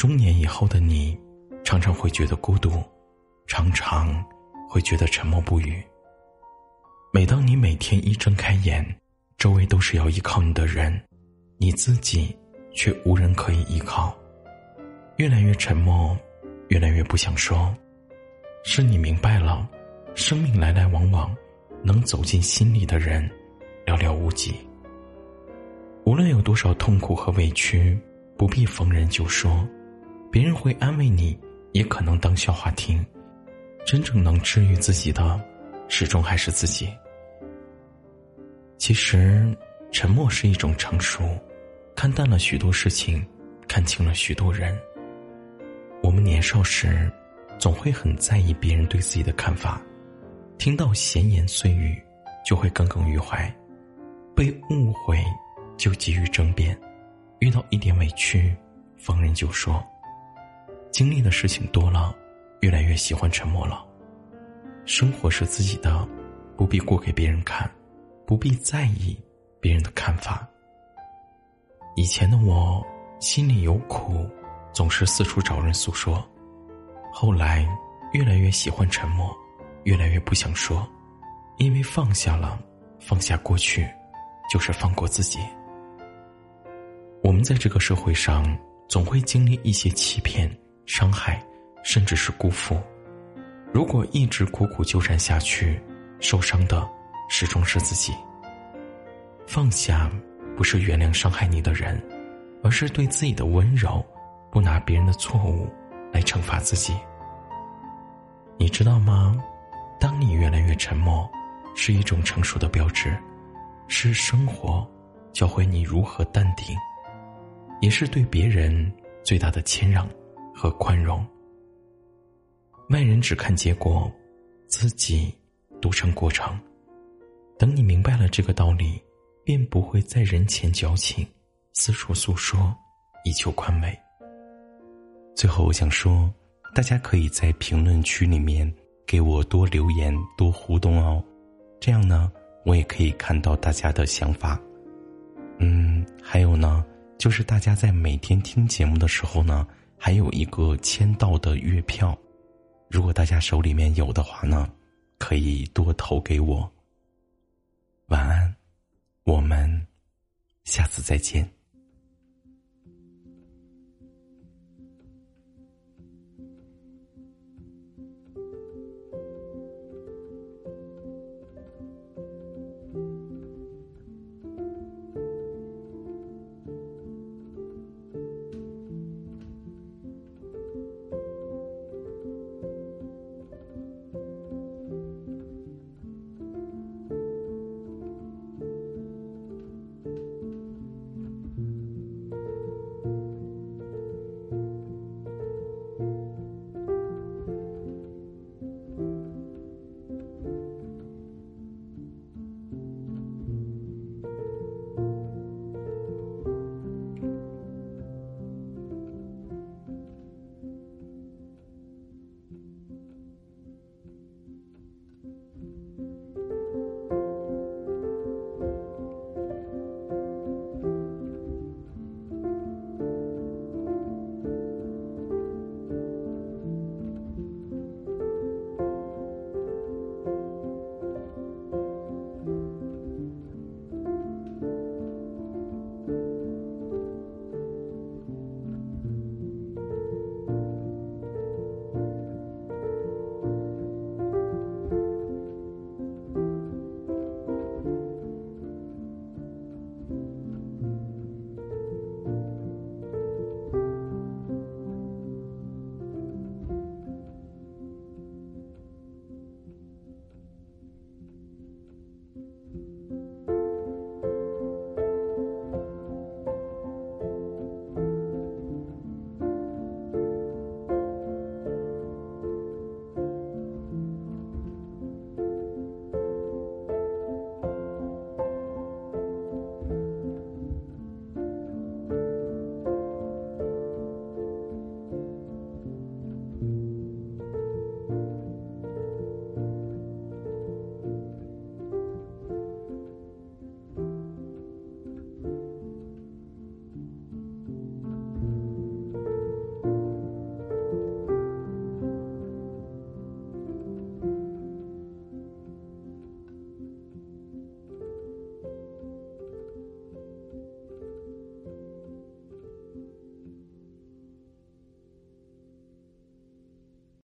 中年以后的你，常常会觉得孤独，常常会觉得沉默不语。每当你每天一睁开眼，周围都是要依靠你的人，你自己却无人可以依靠，越来越沉默，越来越不想说。是你明白了，生命来来往往，能走进心里的人寥寥无几。无论有多少痛苦和委屈，不必逢人就说。别人会安慰你，也可能当笑话听。真正能治愈自己的，始终还是自己。其实，沉默是一种成熟，看淡了许多事情，看清了许多人。我们年少时，总会很在意别人对自己的看法，听到闲言碎语，就会耿耿于怀；被误会，就急于争辩；遇到一点委屈，逢人就说。经历的事情多了，越来越喜欢沉默了。生活是自己的，不必过给别人看，不必在意别人的看法。以前的我心里有苦，总是四处找人诉说。后来越来越喜欢沉默，越来越不想说，因为放下了，放下过去，就是放过自己。我们在这个社会上，总会经历一些欺骗。伤害，甚至是辜负。如果一直苦苦纠缠下去，受伤的始终是自己。放下，不是原谅伤害你的人，而是对自己的温柔，不拿别人的错误来惩罚自己。你知道吗？当你越来越沉默，是一种成熟的标志，是生活教会你如何淡定，也是对别人最大的谦让。和宽容。外人只看结果，自己独成过程。等你明白了这个道理，便不会在人前矫情，四处诉说，以求宽慰。最后，我想说，大家可以在评论区里面给我多留言、多互动哦，这样呢，我也可以看到大家的想法。嗯，还有呢，就是大家在每天听节目的时候呢。还有一个签到的月票，如果大家手里面有的话呢，可以多投给我。晚安，我们下次再见。